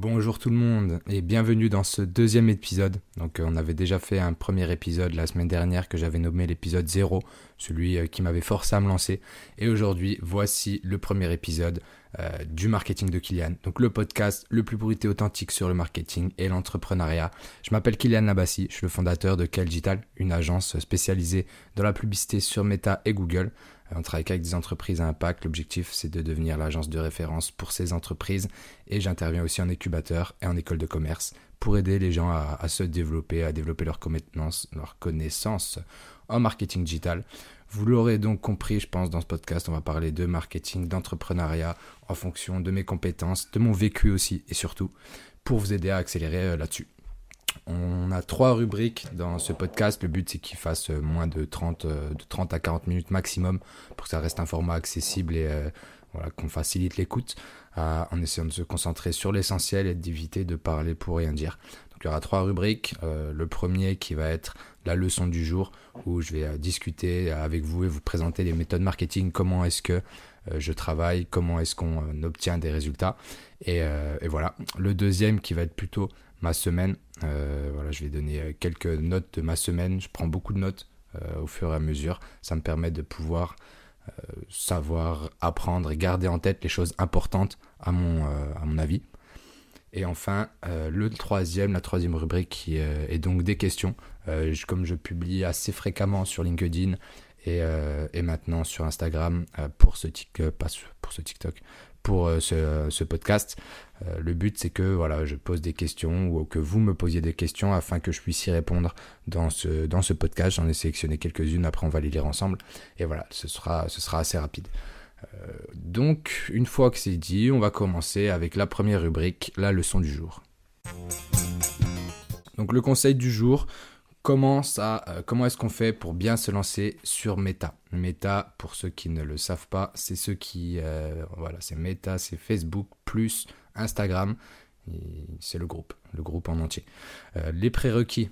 Bonjour tout le monde et bienvenue dans ce deuxième épisode. Donc euh, on avait déjà fait un premier épisode la semaine dernière que j'avais nommé l'épisode 0, celui euh, qui m'avait forcé à me lancer. Et aujourd'hui, voici le premier épisode euh, du marketing de Kylian. Donc le podcast le plus bruité authentique sur le marketing et l'entrepreneuriat. Je m'appelle Kylian Nabassi, je suis le fondateur de Kel Digital, une agence spécialisée dans la publicité sur Meta et Google. On travaille avec des entreprises à impact. L'objectif, c'est de devenir l'agence de référence pour ces entreprises. Et j'interviens aussi en incubateur et en école de commerce pour aider les gens à, se développer, à développer leurs connaissances, leur connaissance en marketing digital. Vous l'aurez donc compris, je pense, dans ce podcast, on va parler de marketing, d'entrepreneuriat en fonction de mes compétences, de mon vécu aussi, et surtout pour vous aider à accélérer euh, là-dessus. On a trois rubriques dans ce podcast. Le but, c'est qu'il fasse euh, moins de 30, euh, de 30 à 40 minutes maximum pour que ça reste un format accessible et euh, voilà, qu'on facilite l'écoute en essayant de se concentrer sur l'essentiel et d'éviter de parler pour rien dire. Donc, il y aura trois rubriques. le premier qui va être la leçon du jour où je vais discuter avec vous et vous présenter les méthodes marketing, comment est-ce que je travaille, comment est-ce qu'on obtient des résultats? Et, voilà. Le deuxième qui va être plutôt ma semaine. Euh, voilà, je vais donner euh, quelques notes de ma semaine. Je prends beaucoup de notes euh, au fur et à mesure. Ça me permet de pouvoir savoir, apprendre et garder en tête les choses importantes à mon avis. Et enfin, le troisième, la troisième rubrique qui est donc des questions. comme je publie assez fréquemment sur LinkedIn et, et maintenant sur Instagram pour ce, pas pour ce TikTok, pour euh, ce, podcast. Euh, le but, c'est que voilà, je pose des questions ou que vous me posiez des questions afin que je puisse y répondre dans ce, dans ce podcast. J'en ai sélectionné quelques-unes, après on va les lire ensemble. Et voilà, ce sera, ce sera assez rapide. Euh, donc, une fois que c'est dit, on va commencer avec la première rubrique, la leçon du jour. Donc, le conseil du jour, comment, ça, euh, comment est-ce qu'on fait pour bien se lancer sur Meta? Meta, pour ceux qui ne le savent pas, c'est ceux qui, euh, voilà, c'est Meta, c'est Facebook plus Instagram, c'est le groupe, le groupe en entier. Euh, les prérequis,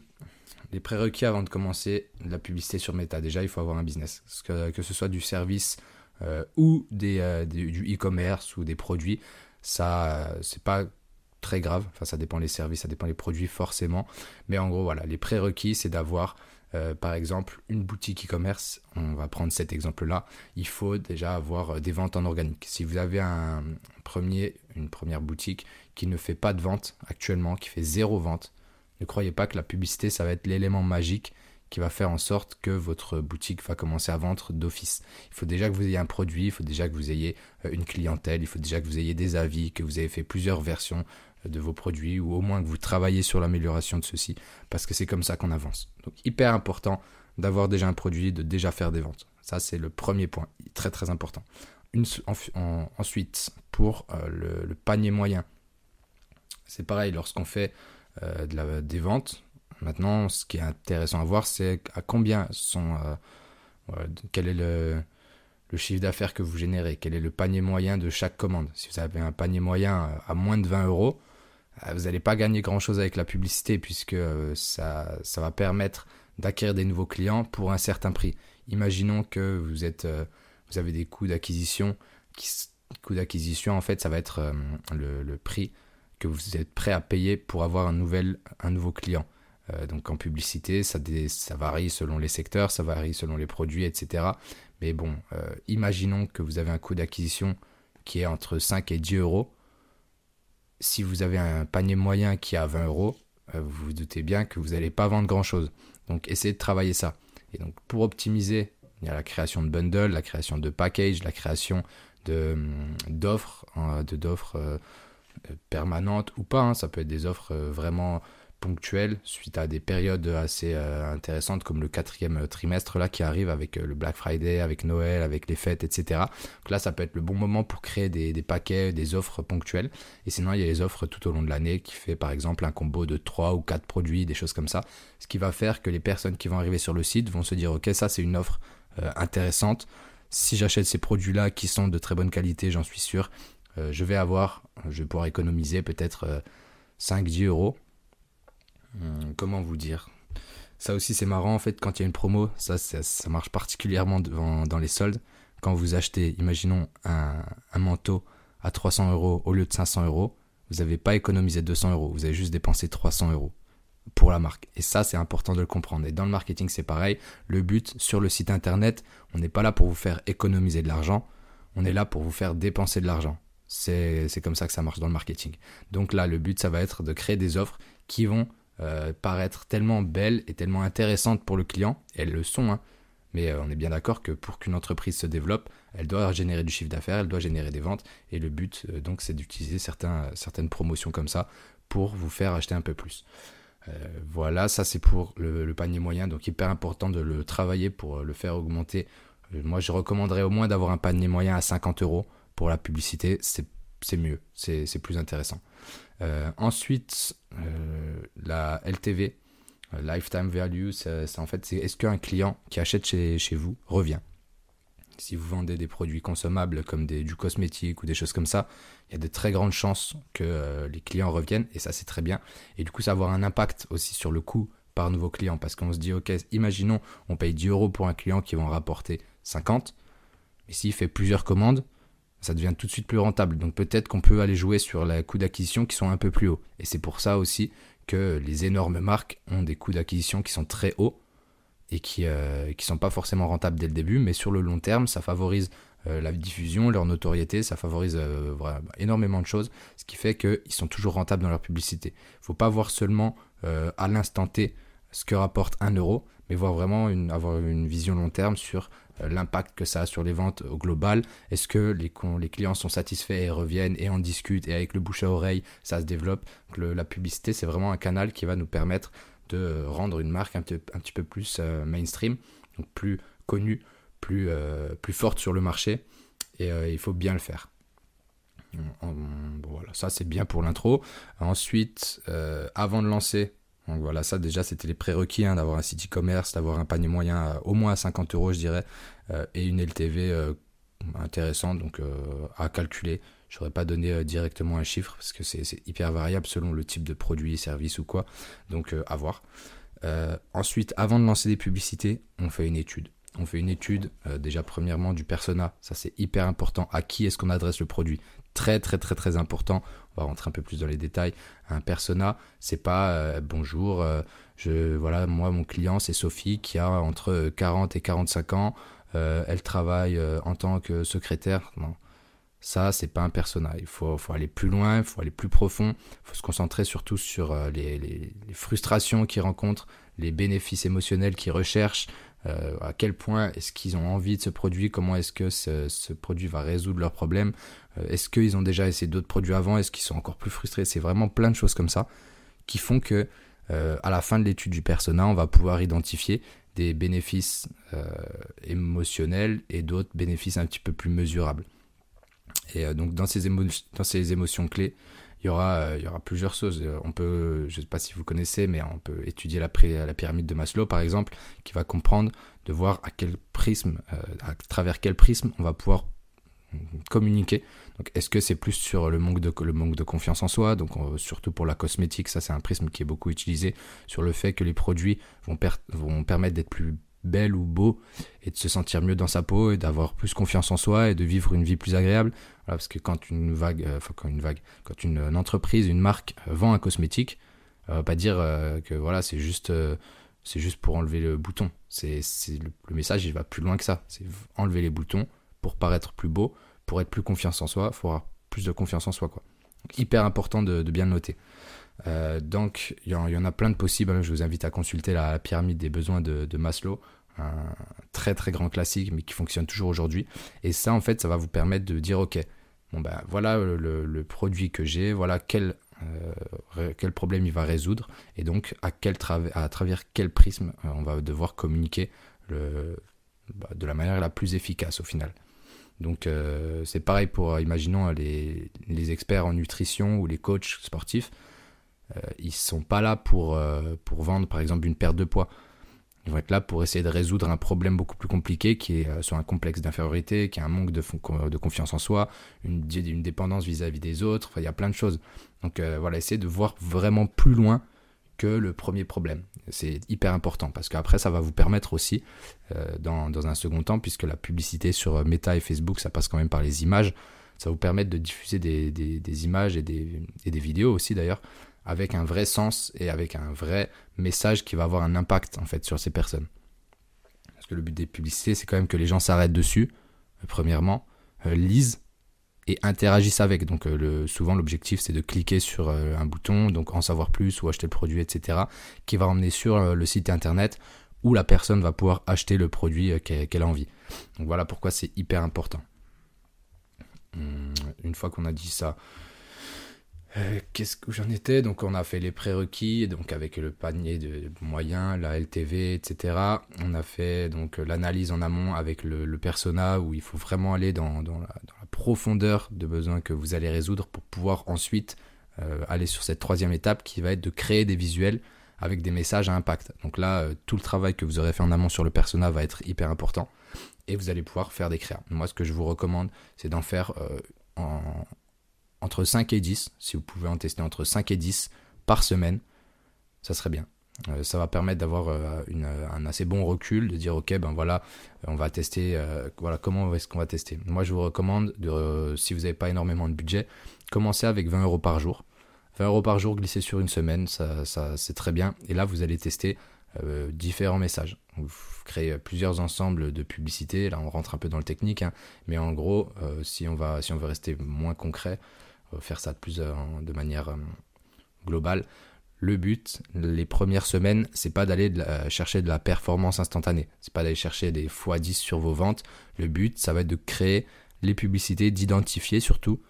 les prérequis avant de commencer la publicité sur Meta, déjà il faut avoir un business, que ce soit du service ou des, du e-commerce ou des produits, ça c'est pas très grave. Ça dépend les services, ça dépend les produits forcément. Mais en gros, voilà, les prérequis, c'est d'avoir, euh, par exemple, une boutique e-commerce. On va prendre cet exemple-là. Il faut déjà avoir euh, des ventes en organique. Si vous avez un premier, une première boutique qui ne fait pas de vente actuellement, qui fait zéro vente, ne croyez pas que la publicité, ça va être l'élément magique qui va faire en sorte que votre boutique va commencer à vendre d'office. Il faut déjà que vous ayez un produit, il faut déjà que vous ayez euh, une clientèle, il faut déjà que vous ayez des avis, que vous ayez fait plusieurs versions de vos produits ou au moins que vous travaillez sur l'amélioration de ceux-ci parce que c'est comme ça qu'on avance. Donc hyper important d'avoir déjà un produit, de déjà faire des ventes. Ça c'est le premier point, très très important. ensuite, pour euh, le, panier moyen, c'est pareil lorsqu'on fait euh, des ventes. Maintenant, ce qui est intéressant à voir, c'est à combien sont, euh, quel est le, le chiffre d'affaires que vous générez, quel est le panier moyen de chaque commande. Si vous avez un panier moyen à moins de 20 euros, euh, vous n'allez pas gagner grand-chose avec la publicité puisque euh, ça, ça va permettre d'acquérir des nouveaux clients pour un certain prix. Imaginons que vous, êtes, euh, vous avez des coûts d'acquisition. Coût d'acquisition, en fait, ça va être le, prix que vous êtes prêt à payer pour avoir un, nouvel, un nouveau client. Donc en publicité, ça, varie selon les secteurs, ça varie selon les produits, etc. Mais bon, imaginons que vous avez un coût d'acquisition qui est entre 5 et 10 euros si vous avez un panier moyen qui est à 20 euros, euh, vous vous doutez bien que vous n'allez pas vendre grand-chose. Donc essayez de travailler ça. Et donc pour optimiser, il y a la création de bundles, la création de packages, la création hum, d'offres, hein, d'offres euh, permanentes ou pas. Hein. ça peut être des offres euh, vraiment ponctuelles suite à des périodes assez euh, intéressantes comme le quatrième trimestre là qui arrive avec euh, le Black Friday, avec Noël, avec les fêtes, etc. Donc là, ça peut être le bon moment pour créer des, paquets, des offres ponctuelles. Et sinon, il y a les offres tout au long de l'année qui fait par exemple un combo de 3 ou 4 produits, des choses comme ça. Ce qui va faire que les personnes qui vont arriver sur le site vont se dire ok, ça c'est une offre euh, intéressante. Si j'achète ces produits-là qui sont de très bonne qualité, j'en suis sûr, je vais avoir, je vais pouvoir économiser peut-être 5-10 euros comment vous dire Ça aussi c'est marrant en fait quand il y a une promo, ça, ça, marche particulièrement dans les soldes. Quand vous achetez, imaginons un, manteau à 300 euros au lieu de 500 euros, vous n'avez pas économisé 200 euros, vous avez juste dépensé 300 euros pour la marque. Et ça, c'est important de le comprendre. Et dans le marketing, c'est pareil. Le but sur le site internet, on n'est pas là pour vous faire économiser de l'argent, on est là pour vous faire dépenser de l'argent. C'est comme ça que ça marche dans le marketing. Donc là, le but, ça va être de créer des offres qui vont euh, paraître tellement belles et tellement intéressantes pour le client. Elles le sont, hein. mais euh, on est bien d'accord que pour qu'une entreprise se développe, elle doit générer du chiffre d'affaires, elle doit générer des ventes. Et le but, euh, donc, c'est d'utiliser certaines promotions comme ça pour vous faire acheter un peu plus. voilà, ça c'est pour le, le, panier moyen, donc hyper important de le travailler pour le faire augmenter. moi, je recommanderais au moins d'avoir un panier moyen à 50 euros pour la publicité, c'est mieux, c'est plus intéressant. Euh, ensuite, euh, la LTV, euh, Lifetime Value, c'est en fait, est-ce qu'un client qui achète chez, chez, vous revient? Si vous vendez des produits consommables comme des, du cosmétique ou des choses comme ça, il y a de très grandes chances que les clients reviennent, et ça c'est très bien. Et du coup, ça va avoir un impact aussi sur le coût par nouveau client, parce qu'on se dit, ok, imaginons, on paye 10 euros pour un client qui va en rapporter 50, mais s'il fait plusieurs commandes, ça devient tout de suite plus rentable. Donc peut-être qu'on peut aller jouer sur les coûts d'acquisition qui sont un peu plus hauts. Et c'est pour ça aussi que les énormes marques ont des coûts d'acquisition qui sont très hauts et qui ne euh, sont pas forcément rentables dès le début, mais sur le long terme, ça favorise euh, la diffusion, leur notoriété, ça favorise euh, énormément de choses, ce qui fait qu'ils sont toujours rentables dans leur publicité. Il ne faut pas voir seulement à l'instant T ce que rapporte un euro, mais voir vraiment avoir une vision long terme sur l'impact que ça a sur les ventes au global. Est-ce que les, clients sont satisfaits et reviennent et en discutent et avec le bouche à oreille, ça se développe? la publicité, c'est vraiment un canal qui va nous permettre de euh, rendre une marque un, petit peu plus euh, mainstream, donc plus connue, plus, plus forte sur le marché. Et il faut bien le faire. voilà, ça c'est bien pour l'intro. Ensuite, avant de lancer donc voilà, ça déjà c'était les prérequis hein, d'avoir un site e-commerce, d'avoir un panier moyen au moins à 50 euros je dirais, euh, et une LTV euh, intéressante donc euh, à calculer. Je n'aurais pas donné directement un chiffre parce que c'est hyper variable selon le type de produit, service ou quoi. Donc à voir. ensuite, avant de lancer des publicités, on fait une étude. On fait une étude déjà premièrement du persona, ça c'est hyper important. À qui est-ce qu'on adresse le produit? Très très très très important on va rentrer un peu plus dans les détails. Un persona, c'est pas euh, bonjour, euh, je voilà, moi mon client c'est Sophie qui a entre 40 et 45 ans, euh, elle travaille en tant que secrétaire. Non. Ça, c'est pas un persona. Il faut, aller plus loin, il faut aller plus profond. Il faut se concentrer surtout sur les, les, les frustrations qu'ils rencontrent, les bénéfices émotionnels qu'ils recherchent, euh, à quel point est-ce qu'ils ont envie de ce produit, comment est-ce que ce, produit va résoudre leurs problèmes, euh, est-ce qu'ils ont déjà essayé d'autres produits avant, est-ce qu'ils sont encore plus frustrés, c'est vraiment plein de choses comme ça qui font que euh, à la fin de l'étude du persona, on va pouvoir identifier des bénéfices émotionnels et d'autres bénéfices un petit peu plus mesurables. Et donc dans ces, dans ces émotions clés, il y aura, euh, il y aura plusieurs choses. Euh, on je ne sais pas si vous connaissez, mais on peut étudier la, la pyramide de Maslow, par exemple, qui va comprendre de voir à quel prisme, euh, à travers quel prisme on va pouvoir communiquer. Donc, est-ce que c'est plus sur le manque de, le manque de confiance en soi? Donc, surtout pour la cosmétique, ça c'est un prisme qui est beaucoup utilisé sur le fait que les produits vont, vont permettre d'être plus belle ou beau et de se sentir mieux dans sa peau et d'avoir plus confiance en soi et de vivre une vie plus agréable. Parce que quand une vague, euh, enfin quand une vague, quand une, entreprise, une marque euh, vend un cosmétique, va pas dire euh, que voilà c'est juste c'est juste pour enlever le bouton. C'est le, message il va plus loin que ça. C'est enlever les boutons pour paraître plus beau, pour être plus confiance en soi, faut avoir plus de confiance en soi quoi. hyper important de, bien le noter. donc il y, en a plein de possibles. Hein. Je vous invite à consulter la, pyramide des besoins de Maslow un très très grand classique, mais qui fonctionne toujours aujourd'hui. Et ça, en fait, ça va vous permettre de dire, ok, ben voilà le, produit que j'ai, voilà quel, euh, quel problème il va résoudre, et donc à, travers quel prisme euh, on va devoir communiquer bah, de la manière la plus efficace au final. Donc euh, c'est pareil pour, imaginons, les, les, experts en nutrition ou les coachs sportifs. ils sont pas là pour, pour vendre par exemple une perte de poids. Ils vont être là pour essayer de résoudre un problème beaucoup plus compliqué qui est euh, soit un complexe d'infériorité, qui est un manque de, confiance en soi, une, dépendance vis-à-vis des autres. Enfin, il y a plein de choses. Donc euh, voilà, essayer de voir vraiment plus loin que le premier problème. C'est hyper important parce qu'après, ça va vous permettre aussi, euh, dans, un second temps, puisque la publicité sur Meta et Facebook, ça passe quand même par les images, ça vous permet de diffuser des, images et des vidéos aussi d'ailleurs avec un vrai sens et avec un vrai message qui va avoir un impact en fait sur ces personnes. Parce que le but des publicités, c'est quand même que les gens s'arrêtent dessus, euh, premièrement, euh, lisent et interagissent avec. Donc le, souvent l'objectif c'est de cliquer sur un bouton, donc en savoir plus ou acheter le produit, etc., qui va emmener sur le site internet où la personne va pouvoir acheter le produit euh, qu'elle a envie. Donc voilà pourquoi c'est hyper important. Hum, une fois qu'on a dit ça, euh, qu'est-ce que j'en étais? Donc on a fait les prérequis, donc avec le panier de moyens, la LTV, etc. On a fait donc l'analyse en amont avec le, persona où il faut vraiment aller dans, la, profondeur de besoins que vous allez résoudre pour pouvoir ensuite euh, aller sur cette troisième étape qui va être de créer des visuels avec des messages à impact. Donc là, euh, tout le travail que vous aurez fait en amont sur le persona va être hyper important et vous allez pouvoir faire des créas. Moi, ce que je vous recommande, c'est d'en faire euh, entre 5 et 10. Si vous pouvez en tester entre 5 et 10 par semaine, ça serait bien. Euh, ça va permettre d'avoir un assez bon recul, de dire ok ben voilà, on va tester, voilà comment est-ce qu'on va tester. Moi je vous recommande de, si vous n'avez pas énormément de budget, commencer avec 20 euros par jour. 20 euros par jour glissé sur une semaine, ça, c'est très bien. Et là, vous allez tester euh, différents messages. Vous créez plusieurs ensembles de publicités. Là, on rentre un peu dans le technique, hein. mais en gros, euh, si, on va, si on veut rester moins concret, faire ça de, euh, de manière globale, le but, les premières semaines, c'est pas d'aller chercher de la performance instantanée. C'est pas d'aller chercher des x10 sur vos ventes. Le but, ça va être de créer les publicités, d'identifier surtout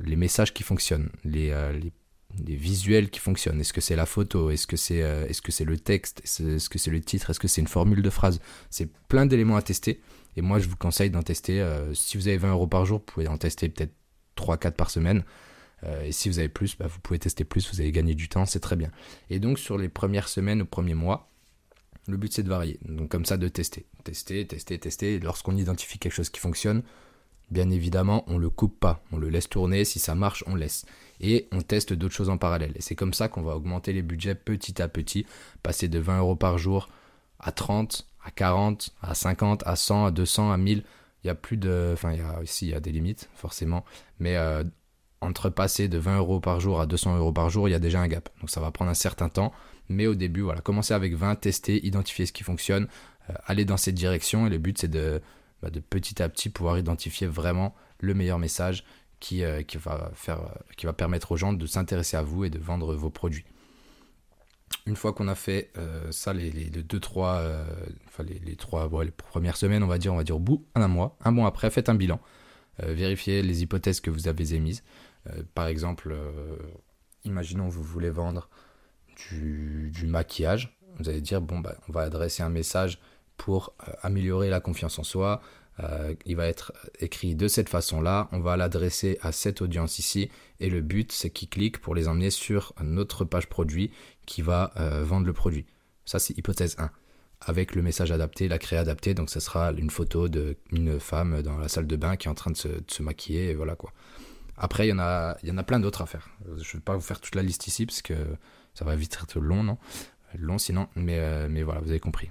les messages qui fonctionnent, les, les des visuels qui fonctionnent. Est-ce que c'est la photo? Est-ce que c'est euh, est-ce que c'est le texte? Est-ce que c'est le titre? Est-ce que c'est une formule de phrase? C'est plein d'éléments à tester. Et moi, je vous conseille d'en tester. Euh, si vous avez 20 euros par jour, vous pouvez en tester peut-être 3-4 par semaine. Euh, et si vous avez plus, bah, vous pouvez tester plus. Vous allez gagner du temps, c'est très bien. Et donc, sur les premières semaines, ou premiers mois, le but c'est de varier. Donc, comme ça, de tester. Tester, tester, tester. Lorsqu'on identifie quelque chose qui fonctionne, bien évidemment, on le coupe pas. On le laisse tourner. Si ça marche, on laisse et on teste d'autres choses en parallèle. Et c'est comme ça qu'on va augmenter les budgets petit à petit, passer de 20 euros par jour à 30, à 40, à 50, à 100, à 200, à 1000. Il y a plus de. Enfin, il y a, ici, il y a des limites, forcément. Mais euh, entre passer de 20 euros par jour à 200 euros par jour, il y a déjà un gap. Donc ça va prendre un certain temps. Mais au début, voilà, commencer avec 20, tester, identifier ce qui fonctionne, euh, aller dans cette direction. Et le but, c'est de, bah, de petit à petit pouvoir identifier vraiment le meilleur message qui, euh, qui, va faire, qui va permettre aux gens de s'intéresser à vous et de vendre vos produits. Une fois qu'on a fait euh, ça, les, les, deux, trois, enfin les, les trois les premières semaines, on va dire, on va dire bout d'un mois, un mois après, faites un bilan, vérifiez les hypothèses que vous avez émises. Par exemple, imaginons vous voulez vendre du, maquillage, vous allez dire bon bah, on va adresser un message pour améliorer la confiance en soi, euh, il va être écrit de cette façon-là. On va l'adresser à cette audience ici. Et le but, c'est qu'ils cliquent pour les emmener sur notre page produit qui va euh, vendre le produit. Ça, c'est hypothèse 1. Avec le message adapté, la créa adaptée. Donc, ce sera une photo d'une femme dans la salle de bain qui est en train de se, maquiller. Et voilà quoi. Après, il y en a, plein d'autres à faire. Je ne vais pas vous faire toute la liste ici parce que ça va vite être long, non? Long sinon. Mais, euh, mais voilà, vous avez compris.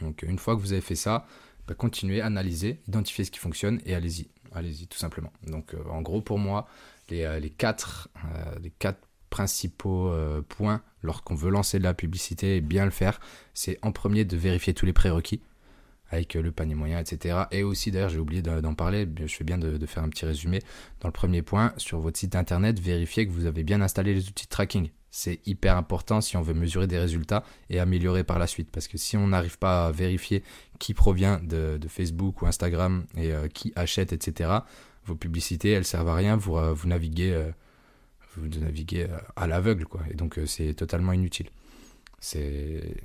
Donc, une fois que vous avez fait ça, bah, continuez, analysez, identifiez ce qui fonctionne et allez-y. Allez-y, tout simplement. Donc, euh, en gros, pour moi, les, euh, quatre, les quatre principaux points lorsqu'on veut lancer de la publicité et bien le faire, c'est en premier de vérifier tous les prérequis avec le panier moyen, etc. Et aussi, d'ailleurs, j'ai oublié d'en parler, je fais bien de, faire un petit résumé. Dans le premier point, sur votre site internet, vérifiez que vous avez bien installé les outils de tracking c'est hyper important si on veut mesurer des résultats et améliorer par la suite. Parce que si on n'arrive pas à vérifier qui provient de, Facebook ou Instagram et euh, qui achète, etc., vos publicités, elles servent à rien, vous, euh, naviguez, euh, vous naviguez à l'aveugle. Et donc c'est totalement inutile. C'est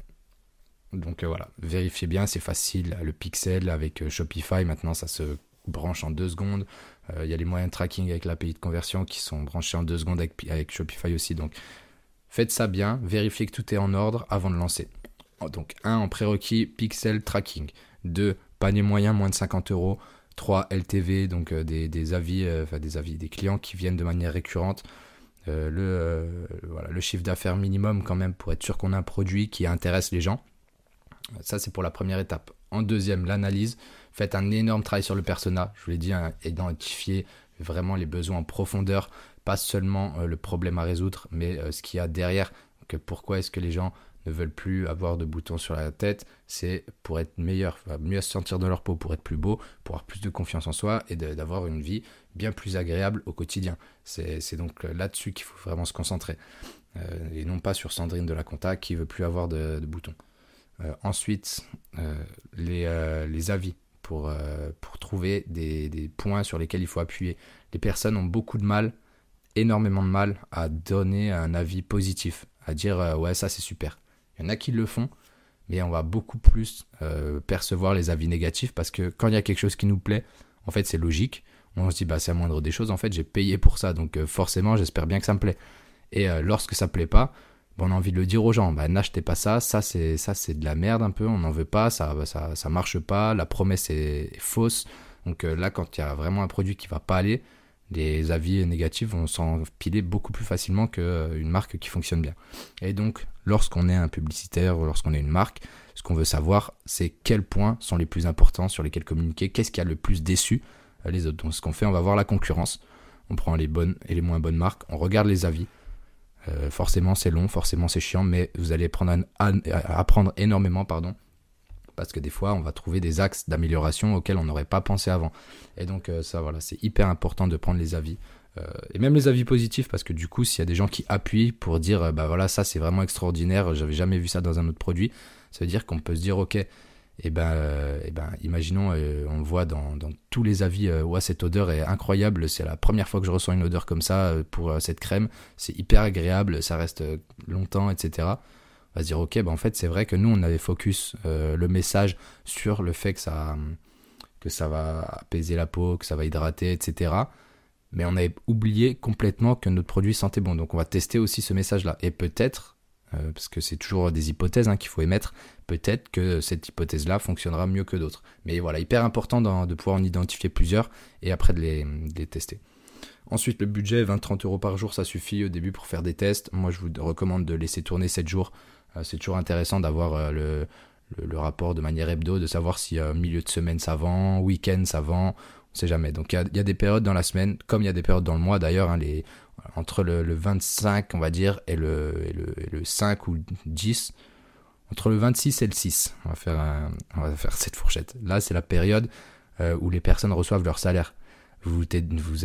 donc voilà, vérifiez bien, c'est facile. Le pixel avec Shopify, maintenant ça se branche en deux secondes. Il y a les moyens de tracking avec l'API de conversion qui sont branchés en deux secondes avec, Shopify aussi. Donc Faites ça bien, vérifiez que tout est en ordre avant de lancer. Donc 1 en prérequis, pixel tracking. 2 panier moyen moins de 50 euros. 3 LTV, donc euh, des, avis, euh, des avis des clients qui viennent de manière récurrente. Euh, le, le chiffre d'affaires minimum quand même pour être sûr qu'on a un produit qui intéresse les gens. Ça c'est pour la première étape. En deuxième, l'analyse. Faites un énorme travail sur le persona. Je vous l'ai dit, hein, identifier vraiment les besoins en profondeur, pas seulement le problème à résoudre, mais ce qu'il y a derrière. Que pourquoi est-ce que les gens ne veulent plus avoir de boutons sur la tête, c'est pour être meilleur, mieux se sentir dans leur peau, pour être plus beau, pour avoir plus de confiance en soi et d'avoir une vie bien plus agréable au quotidien. C'est donc là-dessus qu'il faut vraiment se concentrer. Euh, et non pas sur Sandrine de la Compta qui veut plus avoir de, boutons. Euh, ensuite, euh, les, les, avis pour, pour trouver des, des, points sur lesquels il faut appuyer. Les personnes ont beaucoup de mal, énormément de mal à donner un avis positif, à dire ouais ça c'est super. Il y en a qui le font, mais on va beaucoup plus percevoir les avis négatifs parce que quand il y a quelque chose qui nous plaît, en fait c'est logique. On se dit bah c'est la moindre des choses, en fait j'ai payé pour ça, donc forcément j'espère bien que ça me plaît. Et euh, lorsque ça plaît pas, on a envie de le dire aux gens, bah, n'achetez pas ça, ça c'est ça c'est de la merde un peu, on n'en veut pas, ça, ça ça marche pas, la promesse est, fausse. Donc euh, là, quand il y a vraiment un produit qui va pas aller, les avis négatifs vont s'empiler beaucoup plus facilement qu'une euh, marque qui fonctionne bien. Et donc, lorsqu'on est un publicitaire ou lorsqu'on est une marque, ce qu'on veut savoir, c'est quels points sont les plus importants sur lesquels communiquer, qu'est-ce qui a le plus déçu les autres. Donc, ce qu'on fait, on va voir la concurrence, on prend les bonnes et les moins bonnes marques, on regarde les avis, euh, forcément, c'est long, forcément, c'est chiant, mais vous allez apprendre énormément, pardon, parce que des fois, on va trouver des axes d'amélioration auxquels on n'aurait pas pensé avant. Et donc, euh, ça, voilà, c'est hyper important de prendre les avis. Euh, et même les avis positifs, parce que du coup, s'il y a des gens qui appuient pour dire, bah voilà, ça c'est vraiment extraordinaire, j'avais jamais vu ça dans un autre produit, ça veut dire qu'on peut se dire, ok, et eh ben, euh, eh ben imaginons, euh, on le voit dans, tous les avis, euh, ouais, cette odeur est incroyable, c'est la première fois que je ressens une odeur comme ça pour cette crème, c'est hyper agréable, ça reste longtemps, etc. On va se dire, ok, ben en fait, c'est vrai que nous, on avait focus le message sur le fait que ça, que ça va apaiser la peau, que ça va hydrater, etc. Mais on avait oublié complètement que notre produit sentait bon. Donc, on va tester aussi ce message-là. Et peut-être euh, parce que c'est toujours des hypothèses hein, qu'il faut émettre, peut-être que cette hypothèse-là fonctionnera mieux que d'autres. Mais voilà, hyper important de pouvoir en identifier plusieurs et après de les, tester. Ensuite, le budget, 20-30 euros par jour, ça suffit au début pour faire des tests. Moi, je vous recommande de laisser tourner 7 jours. Euh, c'est toujours intéressant d'avoir euh, le, rapport de manière hebdo, de savoir si milieu de semaine ça vend, week-end ça vend, on sait jamais. Donc il y, a des périodes dans la semaine, comme il y a des périodes dans le mois d'ailleurs, hein, entre le, 25, on va dire, et le, le, 5 ou 10, entre le 26 et le 6, on va faire, cette fourchette. Là, c'est la période euh, où les personnes reçoivent leur salaire. Vous,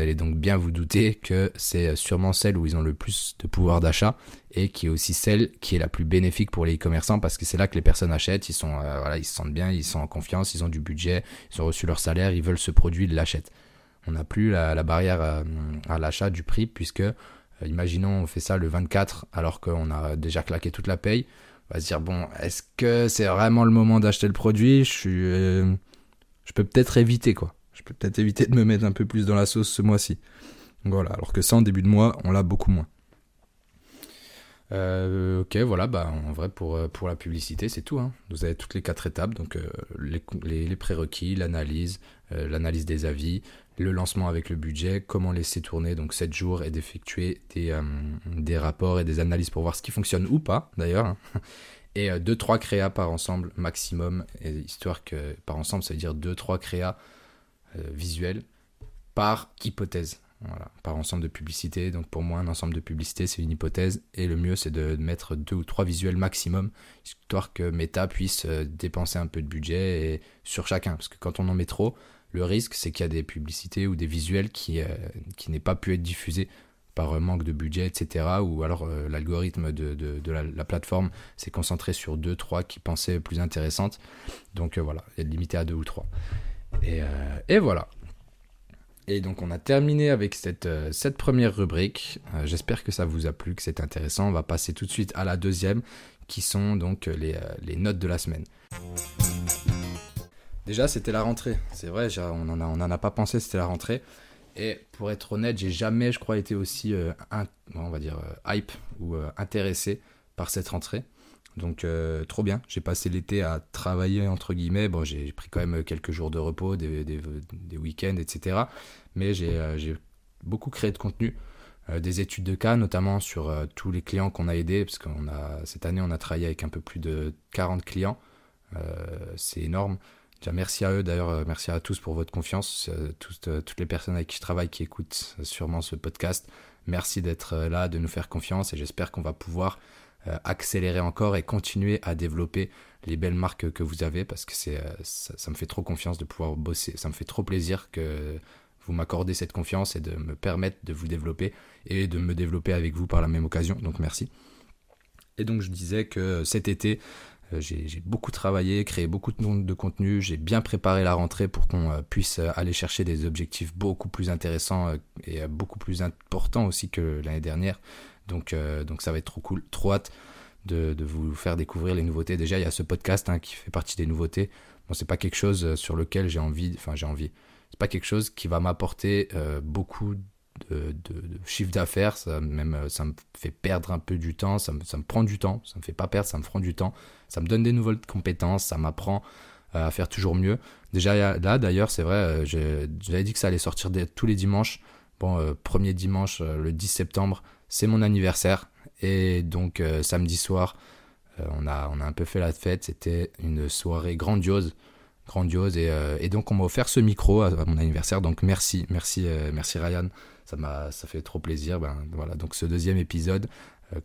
allez donc bien vous douter que c'est sûrement celle où ils ont le plus de pouvoir d'achat et qui est aussi celle qui est la plus bénéfique pour les e-commerçants parce que c'est là que les personnes achètent, ils, sont, euh, ils se sentent bien, ils sont en confiance, ils ont du budget, ils ont reçu leur salaire, ils veulent ce produit, ils l'achètent on n'a plus la, barrière à, l'achat du prix, puisque, euh, imaginons, on fait ça le 24, alors qu'on a déjà claqué toute la paye. On va se dire, bon, est-ce que c'est vraiment le moment d'acheter le produit? Euh, je peux peut-être éviter, quoi. Je peux peut-être éviter de me mettre un peu plus dans la sauce ce mois-ci. Voilà, alors que ça, en début de mois, on l'a beaucoup moins. Euh, ok, voilà, bah, en vrai, pour, pour la publicité, c'est tout. Hein. Vous avez toutes les quatre étapes, donc les, les, prérequis, l'analyse, l'analyse des avis, le lancement avec le budget, comment laisser tourner donc 7 jours et d'effectuer des, euh, des, rapports et des analyses pour voir ce qui fonctionne ou pas d'ailleurs. Hein. Et 2-3 euh, créas par ensemble maximum, histoire que par ensemble ça veut dire 2-3 créas euh, visuels par hypothèse. Voilà, par ensemble de publicité. Donc pour moi, un ensemble de publicité, c'est une hypothèse. Et le mieux, c'est de mettre deux ou trois visuels maximum, histoire que Meta puisse dépenser un peu de budget et, sur chacun. Parce que quand on en met trop, le risque, c'est qu'il y a des publicités ou des visuels qui, euh, qui n'aient pas pu être diffusés par manque de budget, etc. Ou alors euh, l'algorithme de, la, plateforme s'est concentré sur deux, trois qui pensaient plus intéressantes. Donc euh, voilà, il est limité à deux ou trois. Et, et, voilà. Et donc on a terminé avec cette, cette première rubrique. J'espère que ça vous a plu, que c'est intéressant. On va passer tout de suite à la deuxième, qui sont donc les, les notes de la semaine. Déjà, c'était la rentrée. C'est vrai, on n'en a, on en a pas pensé, c'était la rentrée. Et pour être honnête, j'ai jamais, je crois, été aussi, euh, on va dire, euh, hype ou euh, intéressé par cette rentrée. Donc, trop bien. J'ai passé l'été à travailler, entre guillemets. Bon, j'ai pris quand même quelques jours de repos, des, des, week-ends, etc. Mais j'ai beaucoup créé de contenu. des études de cas, notamment sur tous les clients qu'on a aidés, parce qu'on cette année on a travaillé avec un peu plus de 40 clients, c'est énorme Merci à eux d'ailleurs, merci à tous pour votre confiance, toutes, toutes les personnes avec qui je travaille qui écoutent sûrement ce podcast. Merci d'être là, de nous faire confiance et j'espère qu'on va pouvoir accélérer encore et continuer à développer les belles marques que vous avez parce que ça, me fait trop confiance de pouvoir bosser, ça me fait trop plaisir que vous m'accordez cette confiance et de me permettre de vous développer et de me développer avec vous par la même occasion. Donc merci. Et donc je disais que cet été, euh, j'ai beaucoup travaillé, créé beaucoup de contenu, j'ai bien préparé la rentrée pour qu'on euh, puisse euh, aller chercher des objectifs beaucoup plus intéressants et beaucoup plus importants aussi que l'année dernière. Donc, ça va être trop cool, trop hâte de, vous faire découvrir les nouveautés. Déjà, il y a ce podcast hein, qui fait partie des nouveautés. Bon, c'est pas quelque chose sur lequel j'ai envie, enfin j'ai envie, c'est pas quelque chose qui va m'apporter beaucoup de, chiffre d'affaires, ça, même, euh, ça me fait perdre un peu du temps, ça me, ça me, prend du temps, ça me fait pas perdre, ça me prend du temps, ça me donne des nouvelles compétences, ça m'apprend euh, à faire toujours mieux. Déjà là, d'ailleurs, c'est vrai, euh, j'avais dit que ça allait sortir tous les dimanches. Bon, premier dimanche, le 10 septembre, c'est mon anniversaire. Et donc, samedi soir, on, a, on a un peu fait la fête. C'était une soirée grandiose grandiose et, et, donc on m'a offert ce micro à, mon anniversaire donc merci merci merci Ryan ça m'a fait trop plaisir. Ben, voilà, donc ce deuxième épisode euh,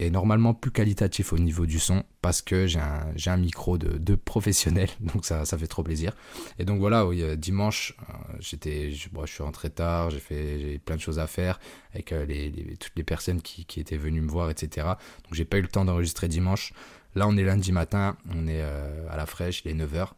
est normalement plus qualitatif au niveau du son parce que j'ai un, micro de, de, professionnel, donc ça, fait trop plaisir. Et donc voilà, oui, euh, dimanche, euh, j'étais, je, suis rentré tard, j'ai fait plein de choses à faire avec toutes les personnes qui, qui, étaient venues me voir, etc. Donc j'ai pas eu le temps d'enregistrer dimanche. Là, on est lundi matin, on est à la fraîche, il est 9h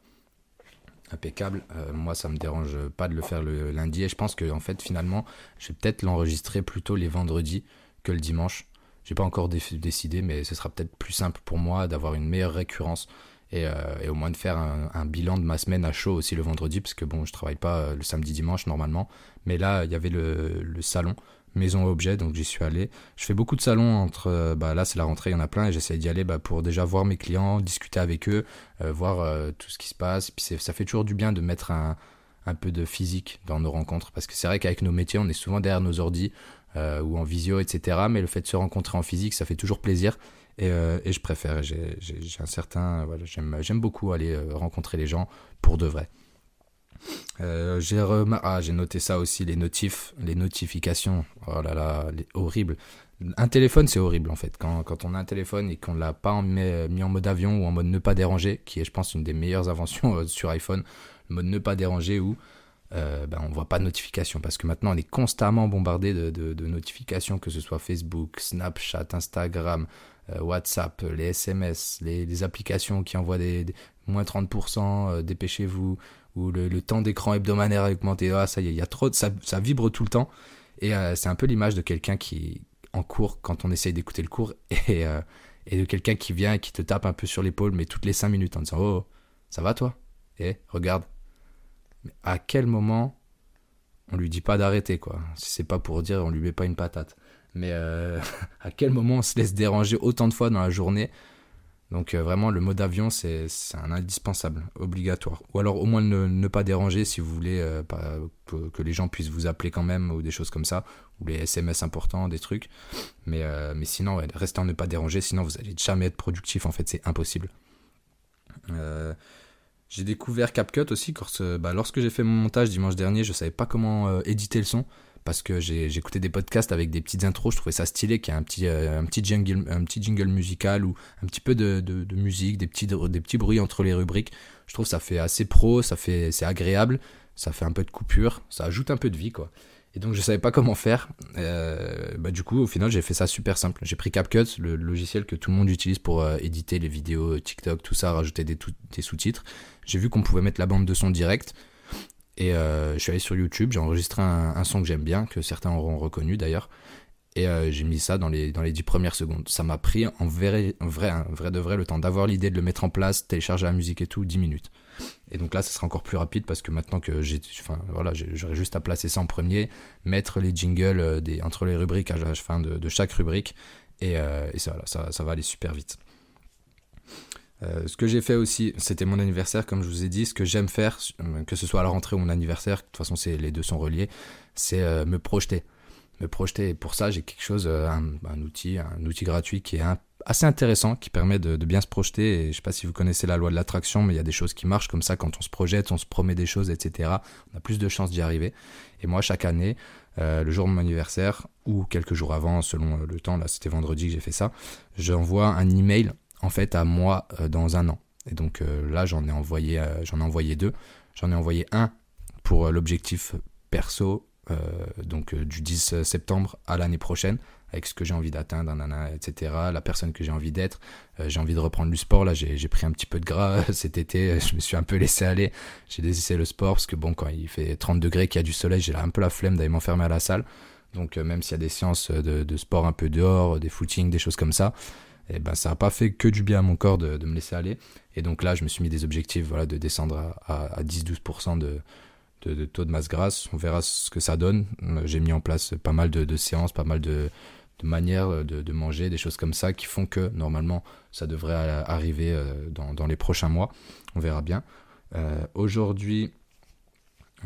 impeccable. Euh, moi, ça me dérange pas de le faire le lundi. Et je pense que, en fait, finalement, je vais peut-être l'enregistrer plutôt les vendredis que le dimanche. J'ai pas encore décidé, mais ce sera peut-être plus simple pour moi d'avoir une meilleure récurrence et, euh, au moins de faire un, bilan de ma semaine à chaud aussi le vendredi, parce que bon, je travaille pas euh, le samedi dimanche normalement. Mais là, il y avait le salon maison objet, donc j'y suis allé. Je fais beaucoup de salons entre, euh, bah là c'est la rentrée, il y en a plein, et j'essaie d'y aller bah, pour déjà voir mes clients, discuter avec eux, euh, voir euh, tout ce qui se passe. Puis ça fait toujours du bien de mettre un, un peu de physique dans nos rencontres, parce que c'est vrai qu'avec nos métiers, on est souvent derrière nos ordis ou en visio, etc. Mais le fait de se rencontrer en physique, ça fait toujours plaisir. Et, et je préfère, j'ai un certain, voilà, j'aime beaucoup aller rencontrer les gens pour de vrai. Euh, j'ai ah, j'ai noté ça aussi, les notifs, les notifications. Oh là là, horrible. Un téléphone, c'est horrible en fait. Quand, quand, on a un téléphone et qu'on ne l'a pas mis, en mode avion ou en mode ne pas déranger, qui est, je pense, une des meilleures inventions euh, sur iPhone, le mode ne pas déranger où euh, ben, on voit pas de notifications parce que maintenant on est constamment bombardé de, notifications, que ce soit Facebook, Snapchat, Instagram, WhatsApp, les SMS, les, applications qui envoient des, des moins 30%, dépêchez-vous, où le, temps d'écran hebdomadaire a augmenté. Ah, ça y est, a trop, ça, ça vibre tout le temps. Et euh, c'est un peu l'image de quelqu'un qui, en cours, quand on essaye d'écouter le cours, et, euh, et de quelqu'un qui vient et qui te tape un peu sur l'épaule, mais toutes les 5 minutes en disant Oh, ça va toi? Et eh, regarde. Mais à quel moment on lui dit pas d'arrêter, quoi? C'est pas pour dire on lui met pas une patate. Mais euh, à quel moment on se laisse déranger autant de fois dans la journée donc euh, vraiment, le mode avion, c'est un indispensable, obligatoire. Ou alors au moins ne, ne pas déranger si vous voulez euh, que, les gens puissent vous appeler quand même ou des choses comme ça, ou les SMS importants, des trucs. Mais, euh, mais sinon, ouais, restez en ne pas déranger, sinon vous allez jamais être productif, en fait, c'est impossible. j'ai découvert CapCut aussi, bah, lorsque j'ai fait mon montage dimanche dernier, je savais pas comment éditer le son parce que j'écoutais des podcasts avec des petites intros, je trouvais ça stylé qu'il y ait un petit, euh, un, petit jingle, un petit jingle musical ou un petit peu de, musique, des petits, des petits bruits entre les rubriques. Je trouve ça fait assez pro, ça fait c'est agréable, ça fait un peu de coupure, ça ajoute un peu de vie quoi. Et donc je savais pas comment faire. Euh, bah, du coup au final j'ai fait ça super simple. J'ai pris CapCut, le logiciel que tout le monde utilise pour euh, éditer les vidéos TikTok, tout ça, rajouter des sous-titres. J'ai vu qu'on pouvait mettre la bande de son direct. Et euh, je suis allé sur YouTube, j'ai enregistré un, son que j'aime bien, que certains auront reconnu d'ailleurs. Et euh, j'ai mis ça dans les, dans les 10 premières secondes. Ça m'a pris en vrai, vrai, vrai de vrai le temps d'avoir l'idée de le mettre en place, télécharger la musique et tout, 10 minutes. Et donc là, ça sera encore plus rapide parce que maintenant que j'ai, enfin voilà, j'aurais juste à placer ça en premier, mettre les jingles euh, des, entre les rubriques fin de, chaque rubrique, et, et ça, ça, ça va aller super vite. Euh, ce que j'ai fait aussi, c'était mon anniversaire, comme je vous ai dit. Ce que j'aime faire, euh, que ce soit à la rentrée ou mon anniversaire, de toute façon, les deux sont reliés, c'est euh, me projeter. Me projeter. Et pour ça, j'ai quelque chose, un, outil, un outil gratuit qui est assez intéressant qui permet de, bien se projeter. Et je ne sais pas si vous connaissez la loi de l'attraction, mais il y a des choses qui marchent comme ça quand on se projette, on se promet des choses, etc. On a plus de chances d'y arriver. Et moi, chaque année, le jour de mon anniversaire ou quelques jours avant, selon le temps, là c'était vendredi que j'ai fait ça, j'envoie un email en fait à moi dans un an. Et donc là, j'en ai envoyé, j'en ai envoyé deux. J'en ai envoyé un pour l'objectif perso euh, donc euh, du 10 septembre à l'année prochaine, avec ce que j'ai envie d'atteindre, etc. La personne que j'ai envie d'être. Euh, j'ai envie de reprendre du sport. Là, j'ai pris un petit peu de gras cet été. Je me suis un peu laissé aller. J'ai décidé le sport parce que bon, quand il fait 30 degrés, qu'il y a du soleil, j'ai un peu la flemme d'aller m'enfermer à la salle. Donc même s'il y a des séances de, sport un peu dehors, des footings, des choses comme ça, et eh ben ça n'a pas fait que du bien à mon corps de, me laisser aller. Et donc là, je me suis mis des objectifs, voilà, de descendre à, à 10-12% de, de, taux de masse grasse. On verra ce que ça donne. Euh, j'ai mis en place pas mal de, séances, pas mal de, manières de, manger, des choses comme ça qui font que normalement ça devrait arriver euh, dans, les prochains mois. On verra bien. Euh, aujourd'hui,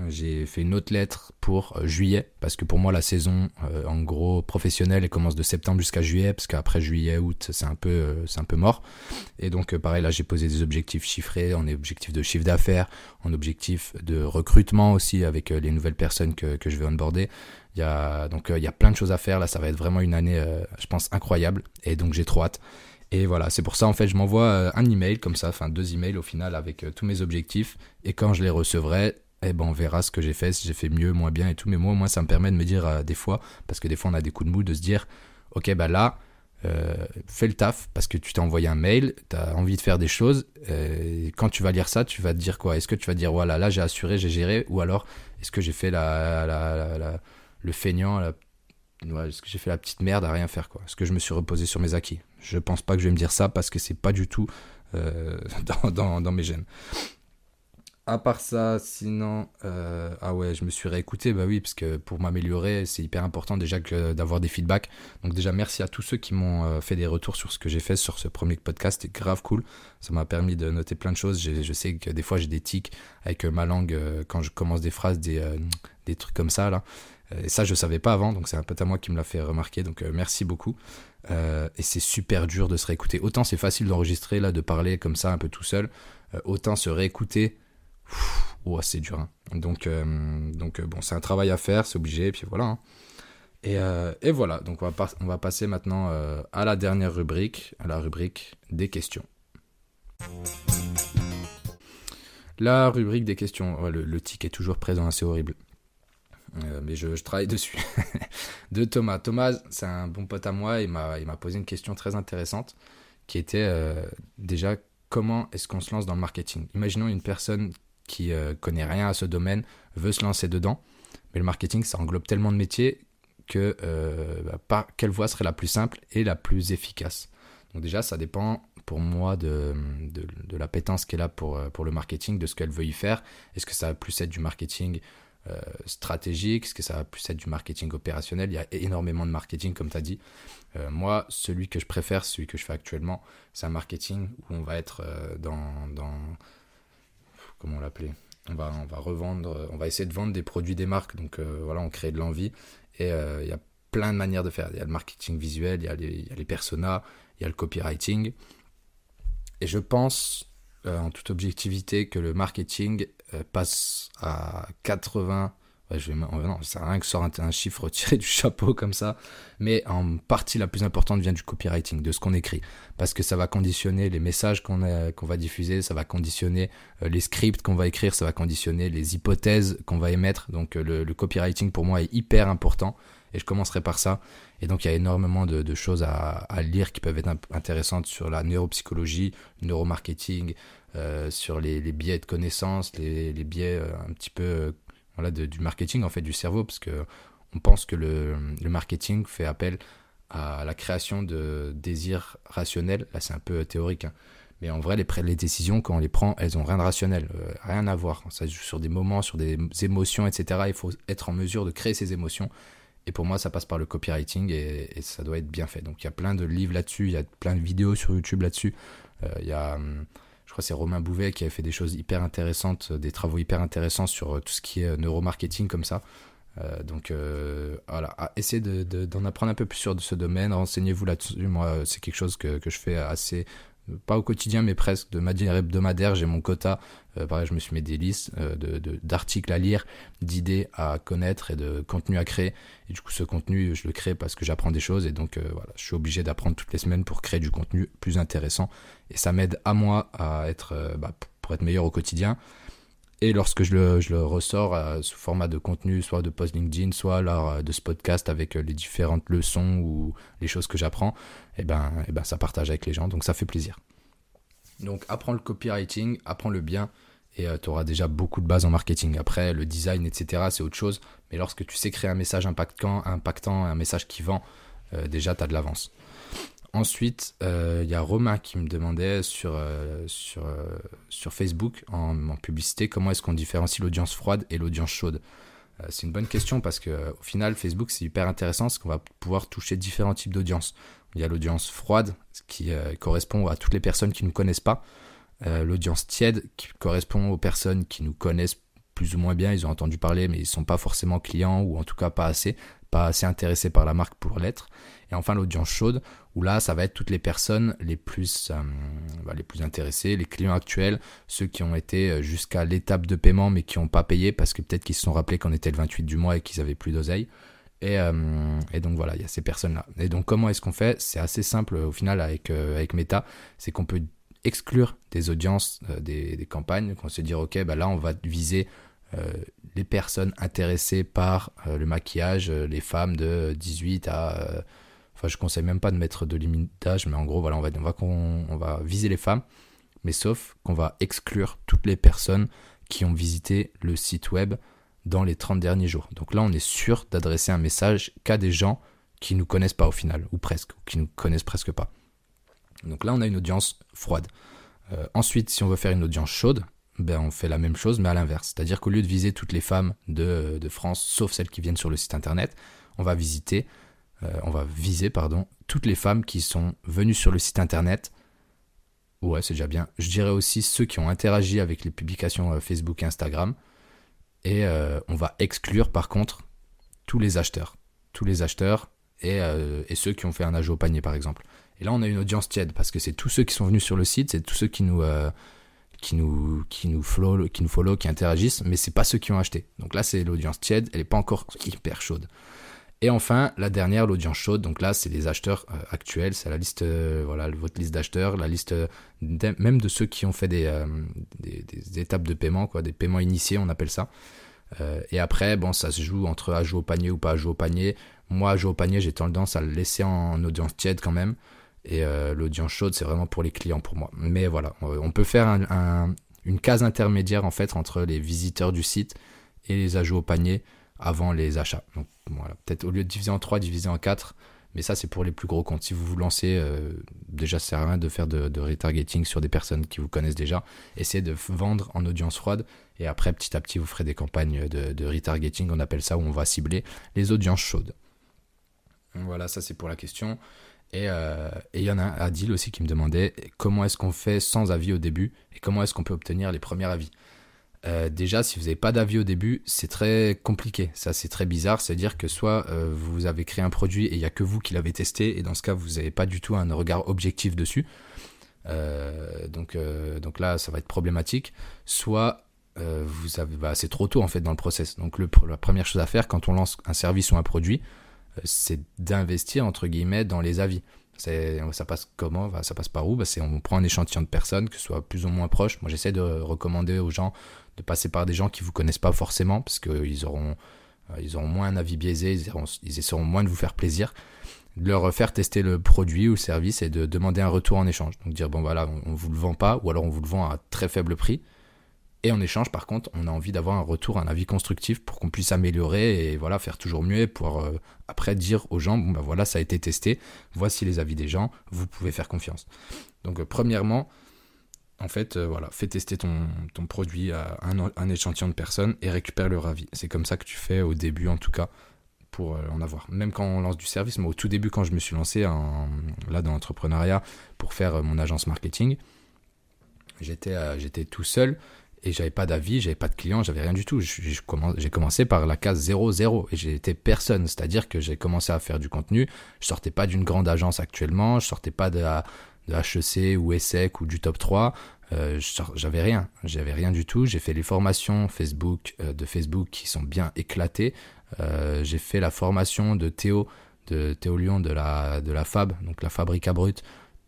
j'ai fait une autre lettre pour euh, juillet, parce que pour moi la saison, euh, en gros, professionnelle, elle commence de septembre jusqu'à juillet, parce qu'après juillet, août, c'est un peu, euh, c'est un peu mort. Et donc pareil, là j'ai posé des objectifs chiffrés, en objectif de chiffre d'affaires, en objectif de recrutement aussi avec les nouvelles personnes que, que je vais onboarder. Il y a, donc il y a plein de choses à faire, là ça va être vraiment une année, je pense, incroyable, et donc j'ai trop hâte. Et voilà, c'est pour ça en fait je m'envoie un email comme ça, enfin deux emails au final avec tous mes objectifs, et quand je les recevrai, eh ben on verra ce que j'ai fait, si j'ai fait mieux, moins bien et tout. Mais moi, moi, ça me permet de me dire euh, des fois, parce que des fois on a des coups de mou, de se dire, ok, bah là, euh, fais le taf, parce que tu t'es envoyé un mail, tu as envie de faire des choses. Euh, quand tu vas lire ça, tu vas te dire quoi? Est-ce que tu vas dire, voilà, là j'ai assuré, j'ai géré, ou alors est-ce que j'ai fait la, la, le feignant, est-ce que j'ai fait la petite merde à rien faire quoi? Est-ce que je me suis reposé sur mes acquis? Je pense pas que je vais me dire ça parce que c'est pas du tout dans, dans, dans mes gènes à part ça, sinon, euh, ah ouais, je me suis réécouté, bah oui, parce que pour m'améliorer, c'est hyper important déjà d'avoir des feedbacks. Donc déjà, merci à tous ceux qui m'ont euh, fait des retours sur ce que j'ai fait sur ce premier podcast, c'était grave cool. Ça m'a permis de noter plein de choses. Je sais que des fois j'ai des tics avec euh, ma langue quand je commence des phrases, des, trucs comme ça. Et ça, je savais pas avant, donc c'est un peu à moi qui me l'a fait remarquer. Donc merci beaucoup. et c'est super dur de se réécouter. Autant c'est facile d'enregistrer là, de parler comme ça un peu tout seul. autant se réécouter Oh, c'est dur. Hein. Donc, euh, euh, bon, c'est un travail à faire, c'est obligé, et puis voilà. Hein. Et, euh, et, voilà, donc on va, passer maintenant à la dernière rubrique, à la rubrique des questions. La rubrique des questions, le, tic est toujours présent, c'est horrible. mais je, je, travaille dessus. de Thomas. Thomas, c'est un bon pote à moi, il m'a posé une question très intéressante qui était déjà comment est-ce qu'on se lance dans le marketing? Imaginons une personne qui euh, connaît rien à ce domaine veut se lancer dedans. Mais le marketing, ça englobe tellement de métiers que euh, bah, par quelle voie serait la plus simple et la plus efficace. Donc déjà, ça dépend pour moi de, de, la pétence qu'elle a pour, euh, pour le marketing, de ce qu'elle veut y faire. Est-ce que ça va plus être du marketing stratégique? Est-ce que ça va plus être du marketing opérationnel? Il y a énormément de marketing, comme tu as dit. moi, celui que je préfère, celui que je fais actuellement, c'est un marketing où on va être dans, dans comment on va, on va revendre, on va essayer de vendre des produits des marques. Donc euh, voilà, on crée de l'envie. Et euh, il y a plein de manières de faire. Il y a le marketing visuel, il y a les, il y a les personas, il y a le copywriting. Et je pense, euh, en toute objectivité, que le marketing passe à 80 je vais, non, ça rien que sort un, chiffre tiré du chapeau comme ça, mais en partie la plus importante vient du copywriting, de ce qu'on écrit, parce que ça va conditionner les messages qu'on va diffuser, ça va conditionner euh, les scripts qu'on va écrire, ça va conditionner les hypothèses qu'on va émettre. Donc euh, le, copywriting pour moi est hyper important, et je commencerai par ça. Et donc il y a énormément de, choses à, lire qui peuvent être intéressantes sur la neuropsychologie, neuromarketing, euh, sur les, biais de connaissances, les, les biais un petit peu voilà, du marketing en fait du cerveau parce que on pense que le, le marketing fait appel à la création de désirs rationnels. Là, c'est un peu théorique, hein. mais en vrai, les, les décisions, quand on les prend, elles ont rien de rationnel, euh, rien à voir. Ça joue sur des moments, sur des émotions, etc. Il faut être en mesure de créer ces émotions. Et pour moi, ça passe par le copywriting et, et ça doit être bien fait. Donc, il y a plein de livres là-dessus, il y a plein de vidéos sur YouTube là-dessus. Euh, il y a. Hum, je crois que c'est Romain Bouvet qui avait fait des choses hyper intéressantes, euh, des travaux hyper intéressants sur euh, tout ce qui est euh, neuromarketing comme ça. donc voilà, essayez d'en apprendre un peu plus sur ce domaine, renseignez-vous là-dessus. Moi, c'est quelque chose que, je fais assez pas au quotidien, mais presque de manière hebdomadaire. J'ai mon quota. Euh, pareil, je me suis mis des listes euh, d'articles à lire, d'idées à connaître et de contenu à créer. Et du coup, ce contenu, je le crée parce que j'apprends des choses. Et donc, euh, voilà, je suis obligé d'apprendre toutes les semaines pour créer du contenu plus intéressant. Et ça m'aide à moi à être, bah, pour être meilleur au quotidien. Et lorsque je le, ressors sous format de contenu, soit de post LinkedIn, soit lors de ce podcast avec les différentes leçons ou les choses que j'apprends, et eh ben, et eh ben ça partage avec les gens, donc ça fait plaisir. Donc apprends le copywriting, apprends le bien, et tu auras déjà beaucoup de bases en marketing. Après, le design, etc., c'est autre chose, mais lorsque tu sais créer un message impactant, impactant un message qui vend, euh, déjà tu as de l'avance. Ensuite, il euh, y a Romain qui me demandait sur, euh, sur, sur Facebook, en, publicité, comment est-ce qu'on différencie l'audience froide et l'audience chaude? c'est une bonne question parce que au final, Facebook, c'est hyper intéressant parce qu'on va pouvoir toucher différents types d'audience. Il y a l'audience froide, qui euh, correspond à toutes les personnes qui ne nous connaissent pas. Euh, l'audience tiède, qui correspond aux personnes qui nous connaissent plus ou moins bien, ils ont entendu parler, mais ils ne sont pas forcément clients, ou en tout cas pas assez, pas assez intéressés par la marque pour l'être. Et enfin l'audience chaude, où là, ça va être toutes les personnes les plus, euh, bah, les plus intéressées, les clients actuels, ceux qui ont été jusqu'à l'étape de paiement, mais qui n'ont pas payé, parce que peut-être qu'ils se sont rappelés qu'on était le 28 du mois et qu'ils avaient plus d'oseille. Euh, et, donc voilà, il y a ces personnes-là. Et donc comment est-ce qu'on fait? C'est assez simple au final avec, euh, avec Meta, c'est qu'on peut exclure des audiences, euh, des, campagnes, qu'on se dire ok, bah là on va viser les personnes intéressées par le maquillage, les femmes de 18 à... enfin je conseille même pas de mettre de limitage, mais en gros voilà, on va viser les femmes, mais sauf qu'on va exclure toutes les personnes qui ont visité le site web dans les 30 derniers jours. Donc là, on est sûr d'adresser un message qu'à des gens qui nous connaissent pas au final, ou presque, ou qui nous connaissent presque pas. Donc là, on a une audience froide. Euh, ensuite, si on veut faire une audience chaude, ben on fait la même chose, mais à l'inverse. C'est-à-dire qu'au lieu de viser toutes les femmes de, France, sauf celles qui viennent sur le site internet, on va visiter, euh, on va viser, pardon, toutes les femmes qui sont venues sur le site internet. Ouais, c'est déjà bien. Je dirais aussi ceux qui ont interagi avec les publications euh, Facebook et Instagram. Et euh, on va exclure par contre tous les acheteurs. Tous les acheteurs et, ceux qui ont fait un ajout au panier par exemple. Et là on a une audience tiède parce que c'est tous ceux qui sont venus sur le site, c'est tous ceux qui nous, qui nous, qui follow, qui interagissent, mais c'est pas ceux qui ont acheté. Donc là c'est l'audience tiède, elle n'est pas encore hyper chaude. Et enfin, la dernière, l'audience chaude. Donc là, c'est les acheteurs actuels. C'est la liste, voilà, votre liste d'acheteurs, la liste même de ceux qui ont fait des, étapes de paiement, quoi, des paiements initiés, on appelle ça. Euh, et après, bon, ça se joue entre à jouer au panier ou pas à jouer au panier. Moi, à jouer au panier, j'ai tendance à le laisser en audience tiède quand même. Et euh, l'audience chaude, c'est vraiment pour les clients pour moi. Mais voilà, on peut faire une case intermédiaire en fait entre les visiteurs du site et les ajouts au panier avant les achats. Donc voilà, peut-être au lieu de diviser en 3, diviser en 4. Mais ça, c'est pour les plus gros comptes. Si vous vous lancez, euh, déjà, ça sert à rien de faire de, retargeting sur des personnes qui vous connaissent déjà. Essayez de vendre en audience froide. Et après, petit à petit, vous ferez des campagnes de, retargeting, on appelle ça, où on va cibler les audiences chaudes. Voilà, ça c'est pour la question. Euh, et il y en a Adil aussi qui me demandait comment est-ce qu'on fait sans avis au début? Et comment est-ce qu'on peut obtenir les premiers avis? Euh, déjà, si vous n'avez pas d'avis au début, c'est très compliqué. Ça, c'est très bizarre. C'est-à-dire que soit euh, vous avez créé un produit et il n'y a que vous qui l'avez testé, et dans ce cas, vous n'avez pas du tout un regard objectif dessus. Euh, donc, là, ça va être problématique. Soit vous avez, bah, c'est trop tôt en fait dans le process. Donc, la première chose à faire quand on lance un service ou un produit, c'est d'investir entre guillemets dans les avis. Ça passe comment? Ça passe par où? Bah, On prend un échantillon de personnes, que ce soit plus ou moins proche. Moi, j'essaie de recommander aux gens de passer par des gens qui vous connaissent pas forcément, parce qu'ils auront, euh, ils auront moins un avis biaisé, ils, ils essaieront moins de vous faire plaisir, de leur faire tester le produit ou le service et de demander un retour en échange. Donc dire bon voilà, on, ne vous le vend pas, ou alors on vous le vend à très faible prix. Et en échange, par contre, on a envie d'avoir un retour, un avis constructif pour qu'on puisse améliorer et voilà faire toujours mieux et pouvoir euh, après dire aux gens bon ben voilà ça a été testé, voici les avis des gens, vous pouvez faire confiance. Donc euh, premièrement, en fait, euh, voilà, fais tester ton, produit à un, échantillon de personnes et récupère leur avis. C'est comme ça que tu fais au début, en tout cas, pour en avoir. Même quand on lance du service, moi, au tout début, quand je me suis lancé là dans l'entrepreneuriat pour faire mon agence marketing, j'étais tout seul et j'avais pas d'avis, j'avais pas de clients, j'avais rien du tout. J'ai commencé par la case 0-0 et j'étais personne. C'est-à-dire que j'ai commencé à faire du contenu. Je sortais pas d'une grande agence actuellement, je sortais pas de, de HEC ou ESSEC ou du top 3. Euh, j'avais rien, j'avais rien du tout. J'ai fait les formations Facebook euh, de Facebook qui sont bien éclatées. Euh, j'ai fait la formation de Théo de Théo Lyon de la de la Fab, donc la Fabrica Brute,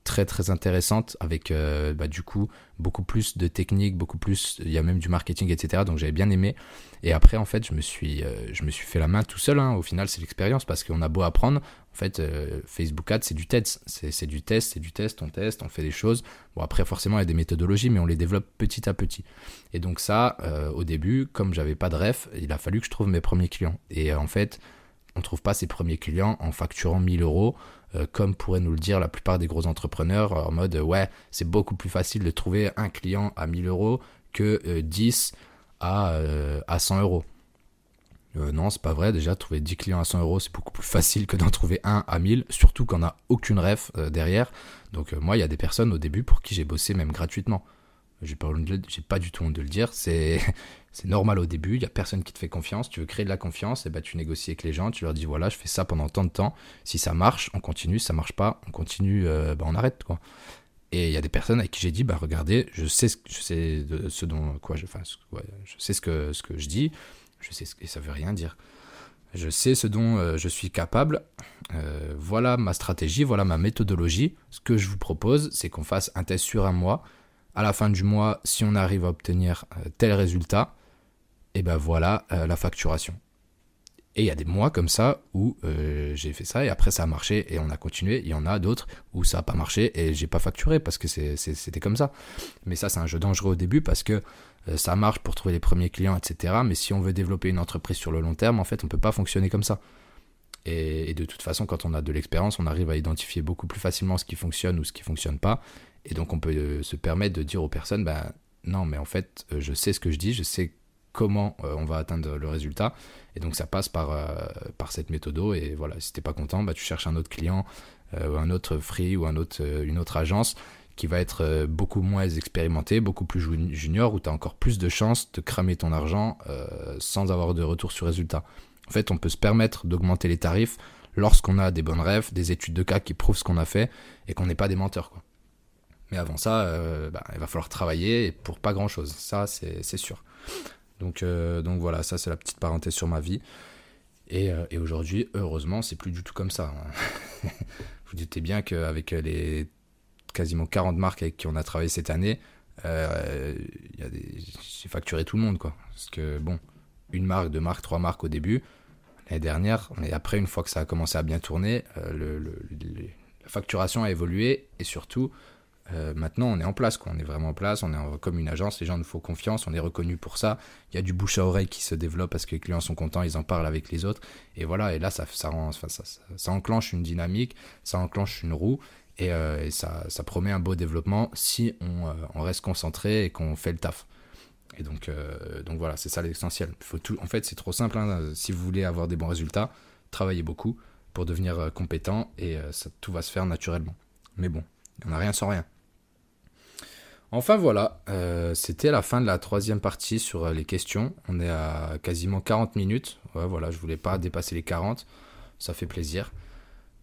très très intéressante avec euh, bah, du coup beaucoup plus de techniques, beaucoup plus, il y a même du marketing, etc. Donc j'avais bien aimé. Et après en fait je me suis, euh, je me suis fait la main tout seul. Hein. Au final c'est l'expérience parce qu'on a beau apprendre. En fait euh, Facebook Ads c'est du test, c'est du test, c'est du test, on teste, on fait des choses. Bon après forcément il y a des méthodologies mais on les développe petit à petit. Et donc ça au début comme j'avais pas de ref, il a fallu que je trouve mes premiers clients. Et en fait on trouve pas ses premiers clients en facturant 1000 euros euh, comme pourraient nous le dire la plupart des gros entrepreneurs, en mode ouais, c'est beaucoup plus facile de trouver un client à 1000 euros que 10 euh, à, euh, à 100 euros. non, c'est pas vrai. Déjà, trouver 10 clients à 100 euros, c'est beaucoup plus facile que d'en trouver un à 1000, surtout qu'on n'a aucune ref derrière. Donc, moi, il y a des personnes au début pour qui j'ai bossé même gratuitement. J'ai pas, pas du tout honte de le dire. C'est normal au début, il n'y a personne qui te fait confiance, tu veux créer de la confiance, et bah tu négocies avec les gens, tu leur dis voilà, je fais ça pendant tant de temps, si ça marche, on continue, si ça marche pas, on continue, euh, bah on arrête quoi. Et il y a des personnes avec qui j'ai dit bah regardez, je sais ce, je sais ce dont quoi fasse, je sais ce que ce que je dis, je sais ce ça veut rien dire. Je sais ce dont euh, je suis capable. Euh, voilà ma stratégie, voilà ma méthodologie. Ce que je vous propose, c'est qu'on fasse un test sur un mois. À la fin du mois, si on arrive à obtenir tel résultat, et ben voilà euh, la facturation. Et il y a des mois comme ça où euh, j'ai fait ça et après ça a marché et on a continué. Il y en a d'autres où ça n'a pas marché et j'ai pas facturé parce que c'était comme ça. Mais ça, c'est un jeu dangereux au début parce que euh, ça marche pour trouver les premiers clients, etc. Mais si on veut développer une entreprise sur le long terme, en fait, on peut pas fonctionner comme ça. Et, et de toute façon, quand on a de l'expérience, on arrive à identifier beaucoup plus facilement ce qui fonctionne ou ce qui fonctionne pas. Et donc, on peut se permettre de dire aux personnes, ben non, mais en fait, je sais ce que je dis, je sais comment euh, on va atteindre le résultat. Et donc ça passe par, euh, par cette méthode. Et voilà, si t'es pas content, bah, tu cherches un autre client, euh, un autre free ou un autre, une autre agence qui va être beaucoup moins expérimenté, beaucoup plus junior, où tu as encore plus de chances de cramer ton argent sans avoir de retour sur résultat. En fait, on peut se permettre d'augmenter les tarifs lorsqu'on a des bonnes rêves, des études de cas qui prouvent ce qu'on a fait et qu'on n'est pas des menteurs. Mais avant ça, bah, il va falloir travailler pour pas grand-chose. Ça, c'est sûr. Donc, euh, donc voilà, ça c'est la petite parenthèse sur ma vie. Et, euh, et aujourd'hui, heureusement, c'est plus du tout comme ça. Hein. Vous doutez bien qu'avec les quasiment 40 marques avec qui on a travaillé cette année, euh, j'ai facturé tout le monde. Quoi. Parce que bon, une marque, deux marques, trois marques au début, l'année dernière, mais après, une fois que ça a commencé à bien tourner, la facturation a évolué et surtout, euh, maintenant, on est en place, quoi. on est vraiment en place, on est comme une agence, les gens nous font confiance, on est reconnu pour ça. Il y a du bouche à oreille qui se développe parce que les clients sont contents, ils en parlent avec les autres. Et voilà, et là, ça, ça, enclenche une dynamique, ça enclenche une roue, et, euh, ça, promet un beau développement si on, euh, on reste concentré et qu'on fait le taf. Et donc, donc voilà, c'est ça l'essentiel. En fait, c'est trop simple. Hein. Si vous voulez avoir des bons résultats, travaillez beaucoup pour devenir compétent et tout va se faire naturellement. Mais bon, on n'a rien sans rien. Enfin voilà, euh, c'était la fin de la troisième partie sur euh, les questions. On est à quasiment 40 minutes. Voilà, je voulais pas dépasser les 40. Ça fait plaisir.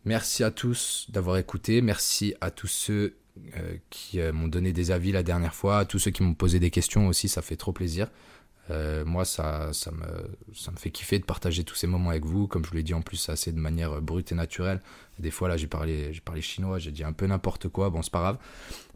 Merci à tous d'avoir écouté. Merci à tous ceux euh, qui m'ont donné des avis la dernière fois, à tous ceux qui m'ont posé des questions aussi. Ça fait trop plaisir. moi, ça, ça, me, ça me fait kiffer de partager tous ces moments avec vous. Comme je vous l'ai dit en plus, assez de manière brute et naturelle. Des fois, là, j'ai parlé, j'ai parlé chinois, j'ai dit un peu n'importe quoi. Bon, c'est pas grave.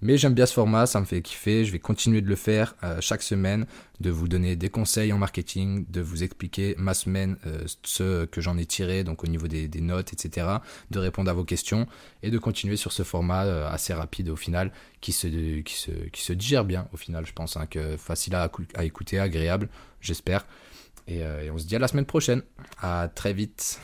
Mais j'aime bien ce format, ça me fait kiffer. Je vais continuer de le faire euh, chaque semaine, de vous donner des conseils en marketing, de vous expliquer ma semaine, euh, ce que j'en ai tiré, donc au niveau des, notes, etc. De répondre à vos questions et de continuer sur ce format euh, assez rapide au final, qui se, qui se, qui se digère bien au final, je pense, hein, que facile à, écouter, agréable, j'espère. Et, et on se dit à la semaine prochaine. À très vite.